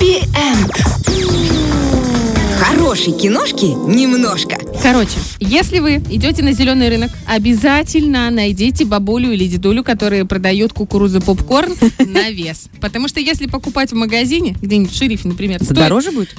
Хэппи-энд. Хорошей киношки немножко. Короче, если вы идете на зеленый рынок, обязательно найдите бабулю или дедулю, которые продают кукурузу попкорн на вес. Потому что если покупать в магазине, где-нибудь в шерифе, например, стоит дороже будет?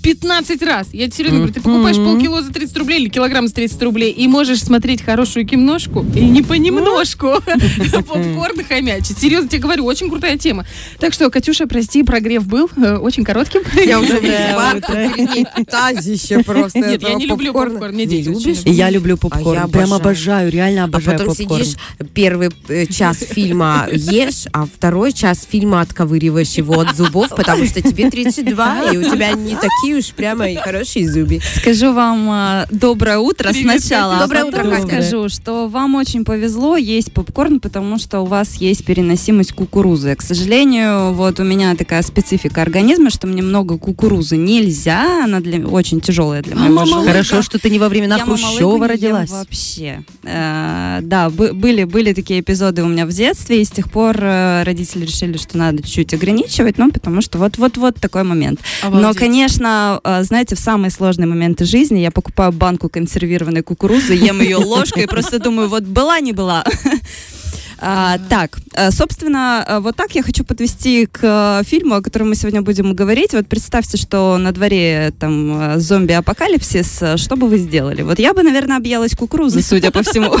в 15 раз. Я тебе серьезно говорю, ты покупаешь полкило за 30 рублей или килограмм за 30 рублей и можешь смотреть хорошую киношку, и не понемножку, попкорн хомячить. Серьезно тебе говорю, очень крутая тема. Так что, Катюша, прости, прогрев был э, очень коротким. Я уже Да, весь перед ней тазище просто Нет, я не люблю попкорна. Попкорн. Мне Не любишь? я люблю А попкорн. я Прям обожаю. обожаю, реально А обожаю потом попкорн. сидишь, первый э, час фильма ешь, а второй час фильма отковыриваешь его от зубов, потому что тебе 32, и у тебя не такие уж прямо и хорошие зубы. Скажу вам а, доброе утро Привет, сначала. А Доброе утро, Катя. скажу, что вам очень повезло есть попкорн, потому что у вас есть переносимость кукурузы. К сожалению, вот у меня такая специфика организма, что мне много кукурузы нельзя, она для очень тяжелая для моего желудка. Хорошо, что ты не во времена Я Хрущева родилась. Вообще. Э, да, бы- были, были такие эпизоды у меня в детстве, и с тех пор э, родители решили, что надо чуть-чуть ограничивать, ну, потому что вот-вот-вот такой момент. Но, Обалдеть. конечно, э, знаете, в самые сложные моменты жизни я покупаю банку консервированной кукурузы, ем ее ложкой и просто думаю, вот была, не была. А, так, э, собственно, э, вот так я хочу подвести к э, фильму, о котором мы сегодня будем говорить. Вот представьте, что на дворе там зомби-апокалипсис, что бы вы сделали? Вот я бы, наверное, объелась кукурузы, судя по всему.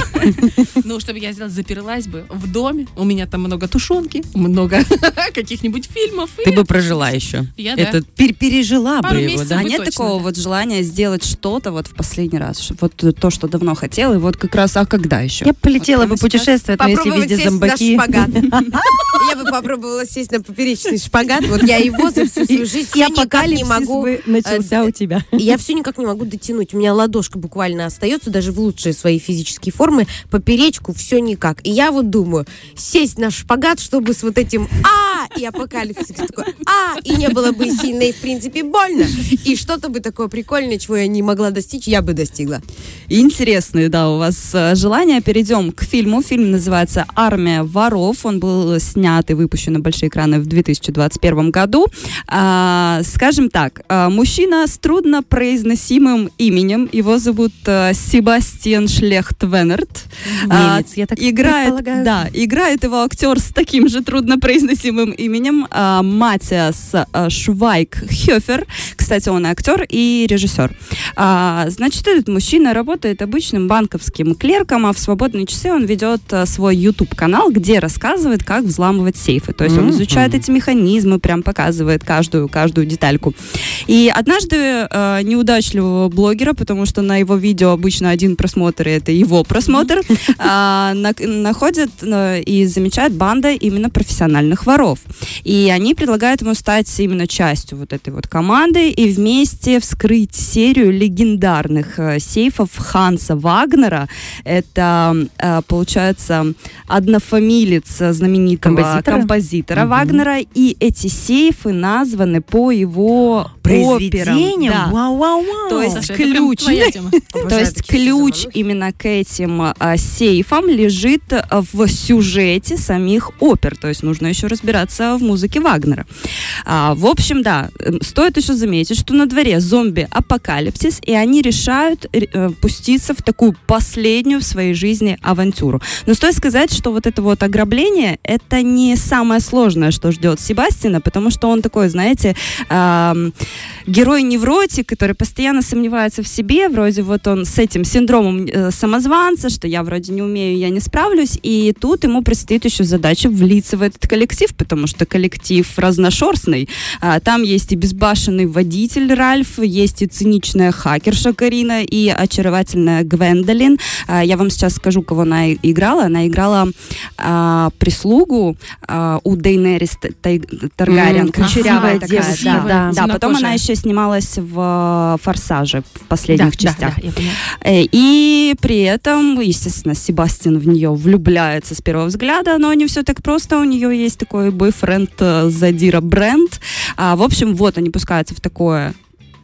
Ну, чтобы я сделала, заперлась бы в доме. У меня там много тушенки, много каких-нибудь фильмов. Ты бы прожила еще. Я. Это пер- пережила бы его, да? А нет такого вот желания сделать что-то вот в последний раз? Вот то, что давно хотела, и вот как раз, а когда еще? Я полетела бы путешествовать, но если Попробовать везде сесть зомбаки. на шпагат. Я бы попробовала сесть на поперечный шпагат. Вот я его за всю свою жизнь всё никак не могу бы начался э, у тебя. И Я все никак не могу дотянуть. У меня ладошка буквально остается, даже в лучшие свои физические формы, поперечку все никак. И я вот думаю, сесть на шпагат, чтобы с вот этим а и апокалипсис такой а и не было бы сильно и в принципе больно. И что-то бы такое прикольное, чего я не могла достичь, я бы достигла. Интересные, да, у вас э, желания. Перейдем к фильму. Фильм называется «Армия воров». Он был снят и выпущен на большие экраны в 2021 году. А, скажем так, а, мужчина с труднопроизносимым именем. Его зовут э, Себастьян Шлехтвенерт. А, Немец, я так играет, предполагаю. да, играет его актер с таким же труднопроизносимым именем а, Матиас а, Швайк-Хёфер. Кстати, он актер, и режиссер. А, значит, этот мужчина работает обычным банковским клерком, а в свободные часы он ведет а, свой YouTube-канал, где рассказывает, как взламывать сейфы. То есть он Мгм. изучает эти механизмы, прям показывает каждую, каждую детальку. И однажды э, неудачливого блогера, потому что на его видео обычно один просмотр, и это его просмотр, а, на- находят э, и замечают банда именно профессиональных воров. И они предлагают ему стать именно частью вот этой вот команды и вместе вскрыть серию легендарных э, сейфов Ханса Вагнера. Это, э, получается, однофамилец э, знаменитого Композитора? композитора, Мгм. Вагнера. И эти сейфы названы по его операм. Произведением? Да. Вау-вау-вау. То есть Саша, ключ. То есть ключ именно к этим а, сейфам лежит а, в сюжете самих опер. То есть нужно еще разбираться в музыке Вагнера. А, в общем, да, стоит еще заметить, что на дворе зомби-апокалипсис, и они решают э, э, пуститься в такую последнюю в своей жизни авантюру. Но стоит сказать, что вот это вот ограбление, это не самое сложное, что ждет Себастина, потому что он такой, знаете, ам, герой-невротик, который постоянно сомневается в себе, вроде вот он с этим синдромом э, самозванца, что я вроде не умею, я не справлюсь, и тут ему предстоит еще задача влиться в этот коллектив, потому что коллектив разношерстный. А, там есть и безбашенный водитель Ральф, есть и циничная хакерша Карина, и очаровательная Гвендолин. А, я вам сейчас скажу, кого она играла. Она играла а, прислугу а, у Дейнерис Таргариен, кучерявая красивая такая. девушка, да, да. да, потом она еще снималась в «Форсаже» в последних Да, частях. да, да. Э, И при этом, естественно, Себастьян в нее влюбляется с первого взгляда, но не все так просто. У нее есть такой бойфренд э, Задира Бренд. А, в общем, вот они пускаются в такое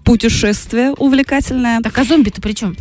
путешествие увлекательное. Так, а зомби-то при чем?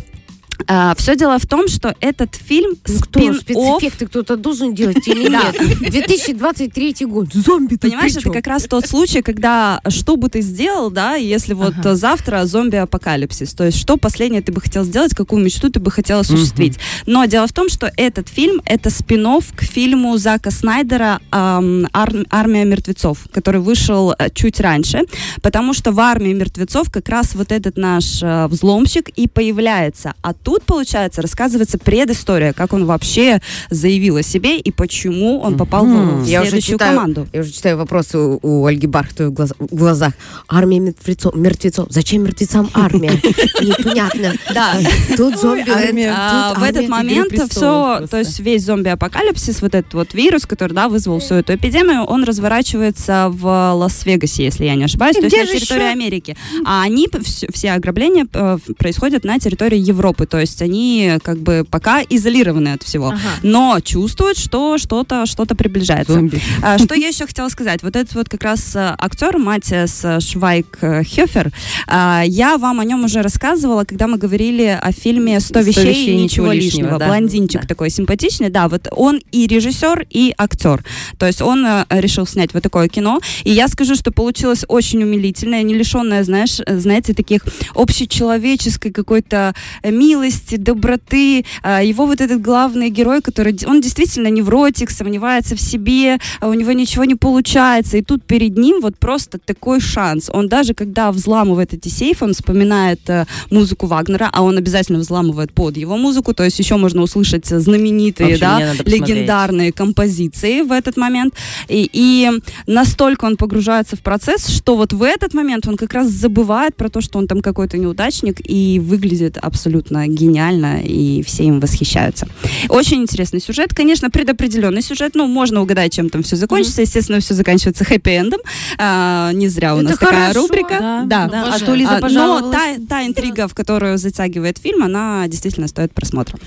Все дело в том, что этот фильм Ну кто, спецэффекты кто-то должен делать или Да. нет? 2023 год. Зомби Понимаешь, это как раз тот случай, когда что бы ты сделал, да, если вот Ага. завтра зомби-апокалипсис, то есть что последнее ты бы хотел сделать, какую мечту ты бы хотел осуществить. Но дело в том, что этот фильм это спин к фильму Зака Снайдера ам, «Ар- «Армия мертвецов», который вышел э, чуть раньше, потому что в «Армии мертвецов» как раз вот этот наш э, взломщик и появляется. А тут, получается, рассказывается предыстория, как он вообще заявил о себе и почему он попал в, в Я уже следующую читаю, команду. я уже читаю вопросы у, у Ольги Бархтовой в, глаз- в глазах. Армия мертвецов, мертвецов. Зачем мертвецам армия? Непонятно. Да. Тут зомби. А, в этот момент «Игры все, престолов» просто. то есть весь зомби-апокалипсис, вот этот вот вирус, который, да, вызвал всю эту эпидемию, он разворачивается в Лас-Вегасе, если я не ошибаюсь, то есть на территории? Америки. А они, все ограбления э, происходят на территории Европы, то есть они как бы пока изолированы от всего. Ага. Но чувствуют, что что-то что приближается. Зомби. А, Что я еще хотела сказать? Вот этот вот как раз э, актер Матиас э, Швайк э, Хёфер, а, я вам о нем уже рассказывала, когда мы говорили о фильме «100 вещей, и ничего лишнего». да. Блондинчик Да. такой симпатичный. Да, вот он и режиссер, и актер. То есть он решил снять вот такое кино. И я скажу, что получилось очень умилительное, не лишенное, знаешь, знаете, таких общечеловеческой какой-то э, милости, доброты. А, Его вот этот главный герой, который, он действительно невротик, сомневается в себе, а у него ничего не получается. И тут перед ним вот просто такой шанс. Он даже когда взламывает эти сейфы, он вспоминает э, музыку Вагнера, а он обязательно взламывает под его музыку, то есть еще можно услышать знаменитые, Вообще, да, легендарные композиции в этот момент. И, и настолько он погружается в процесс, что вот в этот момент он как раз забывает про то, что он там какой-то неудачник и выглядит абсолютно гениально, и все им восхищаются. Очень интересный сюжет, конечно, предопределенный сюжет, ну, можно угадать, чем там все закончится. Естественно, все заканчивается хэппи-эндом. А, не зря у Это нас такая хорошо. рубрика. Да, Да. да. А Обожаю. то Лиза А, но пожаловалась. та, та интрига, в которую затягивает фильм, она действительно стоит просмотра.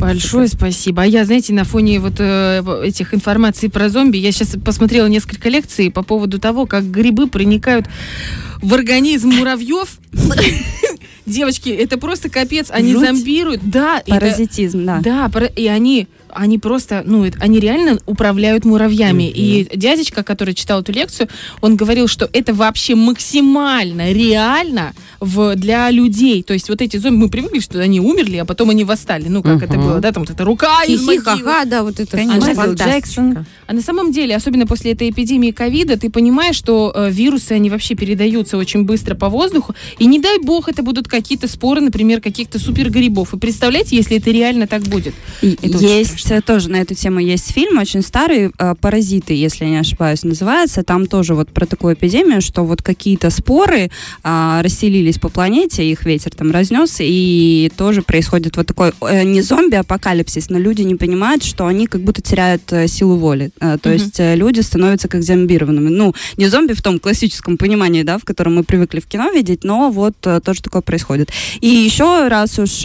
Большое спасибо. А я, знаете, на фоне вот э, этих информаций про зомби, я сейчас посмотрела несколько лекций по поводу того, как грибы проникают в организм муравьев. Девочки, это просто капец. Они Жуть. зомбируют. Да, это- Паразитизм, да. Да, пара- и они, они просто, ну, это- они реально управляют муравьями. И дядечка, который читал эту лекцию, он говорил, что это вообще максимально реально в, для людей. То есть вот эти зомби, мы привыкли, что они умерли, а потом они восстали. Ну, как это Мгм. было, да, там вот эта рука из ха да, вот это Конечно. Майкл. Джексон. А на самом деле, особенно после этой эпидемии ковида, ты понимаешь, что э, вирусы, они вообще передаются очень быстро по воздуху. И не дай бог, это будут какие-то споры, например, каких-то супергрибов. И представляете, если это реально так будет. И Это очень есть э, тоже на эту тему есть фильм очень старый э, "Паразиты", если я не ошибаюсь, называется. Там тоже вот про такую эпидемию, что вот какие-то споры а, расселились по планете, их ветер там разнес, и тоже происходит вот такой э, не зомби-апокалипсис, но люди не понимают, что они как будто теряют силу воли. То Мгм. есть люди становятся как зомбированными. Ну, не зомби в том классическом понимании, да, в котором мы привыкли в кино видеть, но вот тоже такое происходит. И еще раз уж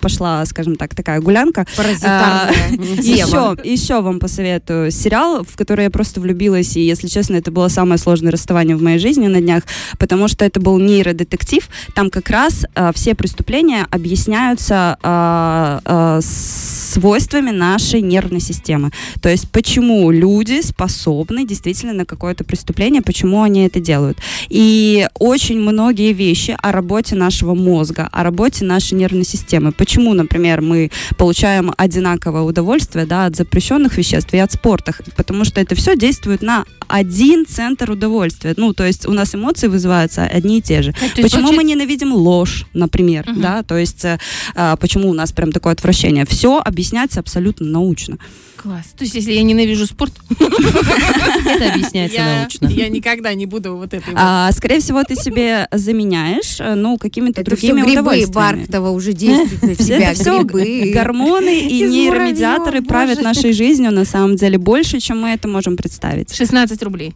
пошла, скажем так, такая гулянка, Паразитарная тема. еще, еще вам посоветую сериал, в который я просто влюбилась, и, если честно, это было самое сложное расставание в моей жизни на днях, потому что это был нейродетектив. Там как раз э, все преступления объясняются э, свойствами нашей нервной системы. То есть, почему люди способны действительно на какое-то преступление, почему они это делают. И очень многие вещи о работе нашего мозга, о работе нашей нервной системы. Почему, например, мы получаем одинаковое удовольствие да, от запрещенных веществ и от спорта? Потому что это все действует на один центр удовольствия. Ну, то есть у нас эмоции вызываются одни и те же. Есть, Почему мы получается- ненавидим ложь, например, Мгм. да, то есть э, а, почему у нас прям такое отвращение? Все объясняется абсолютно научно. Класс. То есть, если я ненавижу спорт, Это объясняется я, научно. я никогда не буду вот этой вот. А, скорее всего, ты себе заменяешь, э, ну, какими-то Это все другими грибы удовольствиями. Бархтова уже действуют на Все- тебя. это все Грибы. гормоны и нейромедиаторы правят нашей жизнью на самом деле больше, чем мы это можем представить. 16 рублей.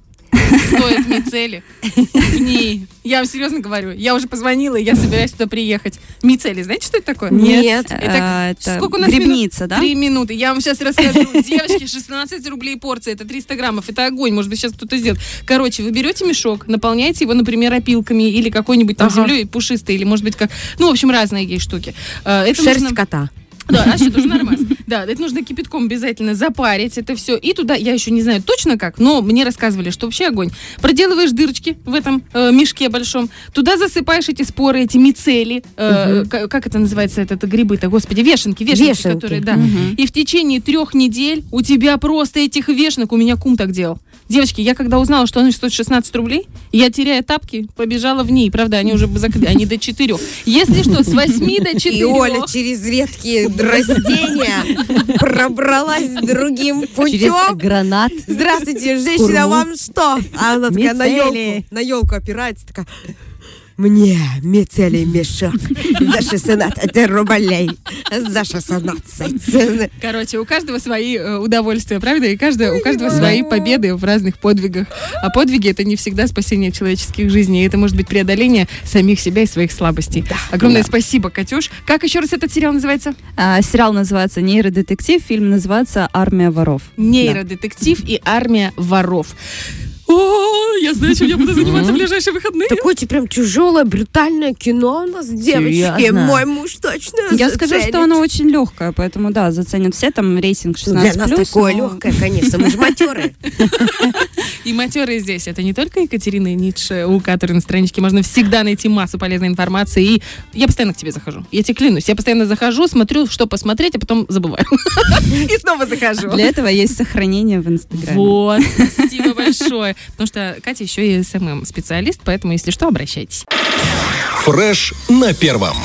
Стоят мицели. В ней. Я вам серьезно говорю. Я уже позвонила, и я собираюсь туда приехать. Мицели, знаете, что это такое? Нет. Э, это сколько у нас грибница, да? Три минуты. Я вам сейчас расскажу. Девочки, 16 рублей порция. Это 300 граммов. Это огонь. Может быть, сейчас кто-то сделает. Короче, вы берете мешок, наполняете его, например, опилками или какой-нибудь там Ага. землей пушистой, или, может быть, как... Ну, в общем, разные есть штуки. Э, Это Шерсть нужно- кота. да, а что, тоже нормально. Да, это нужно кипятком обязательно запарить это все. И туда, я еще не знаю точно как, но мне рассказывали, что вообще огонь. Проделываешь дырочки в этом э, мешке большом, туда засыпаешь эти споры, эти мицели, э, к- как это называется, это, это грибы-то, господи, вешенки, вешенки, Вешенки. которые, да. Мгм. И в течение трех недель у тебя просто этих вешенок, у меня кум так делал. Девочки, я когда узнала, что они стоят 16 рублей, я, теряя тапки, побежала в ней. Правда, они уже закрыли, они до 4. Если что, с 8 до 4. И Оля через редкие растения пробралась другим путем. гранат. Здравствуйте, женщина, вам что? А она такая на елку, на елку опирается, такая. Мне мицелий мешок за 16 рублей. За 16. Короче, у каждого свои э, удовольствия, правда? И каждого, у каждого свои победы в разных подвигах. А подвиги это не всегда спасение человеческих жизней. Это может быть преодоление самих себя и своих слабостей. Огромное спасибо, Катюш. Как еще раз этот сериал называется? А, сериал называется «Нейродетектив», фильм называется «Армия воров». Нейродетектив и армия воров. О, я знаю, чем я буду заниматься в ближайшие выходные. Такое прям тяжелое, брутальное кино у нас, девочки. Мой муж точно Я скажу, что оно очень легкое, поэтому да, заценят все, там рейтинг Ну, 16+. Для нас такое но- легкое, конечно, мы же матеры. И матерые здесь. Это не только Екатерина Ницше, у которой на страничке можно всегда найти массу полезной информации. И я постоянно к тебе захожу. Я тебе клянусь. Я постоянно захожу, смотрю, что посмотреть, а потом забываю. И снова захожу. Для этого есть сохранение в Инстаграме. Вот, спасибо большое. Потому что Катя еще и СММ-специалист, поэтому, если что, обращайтесь. Фреш на первом.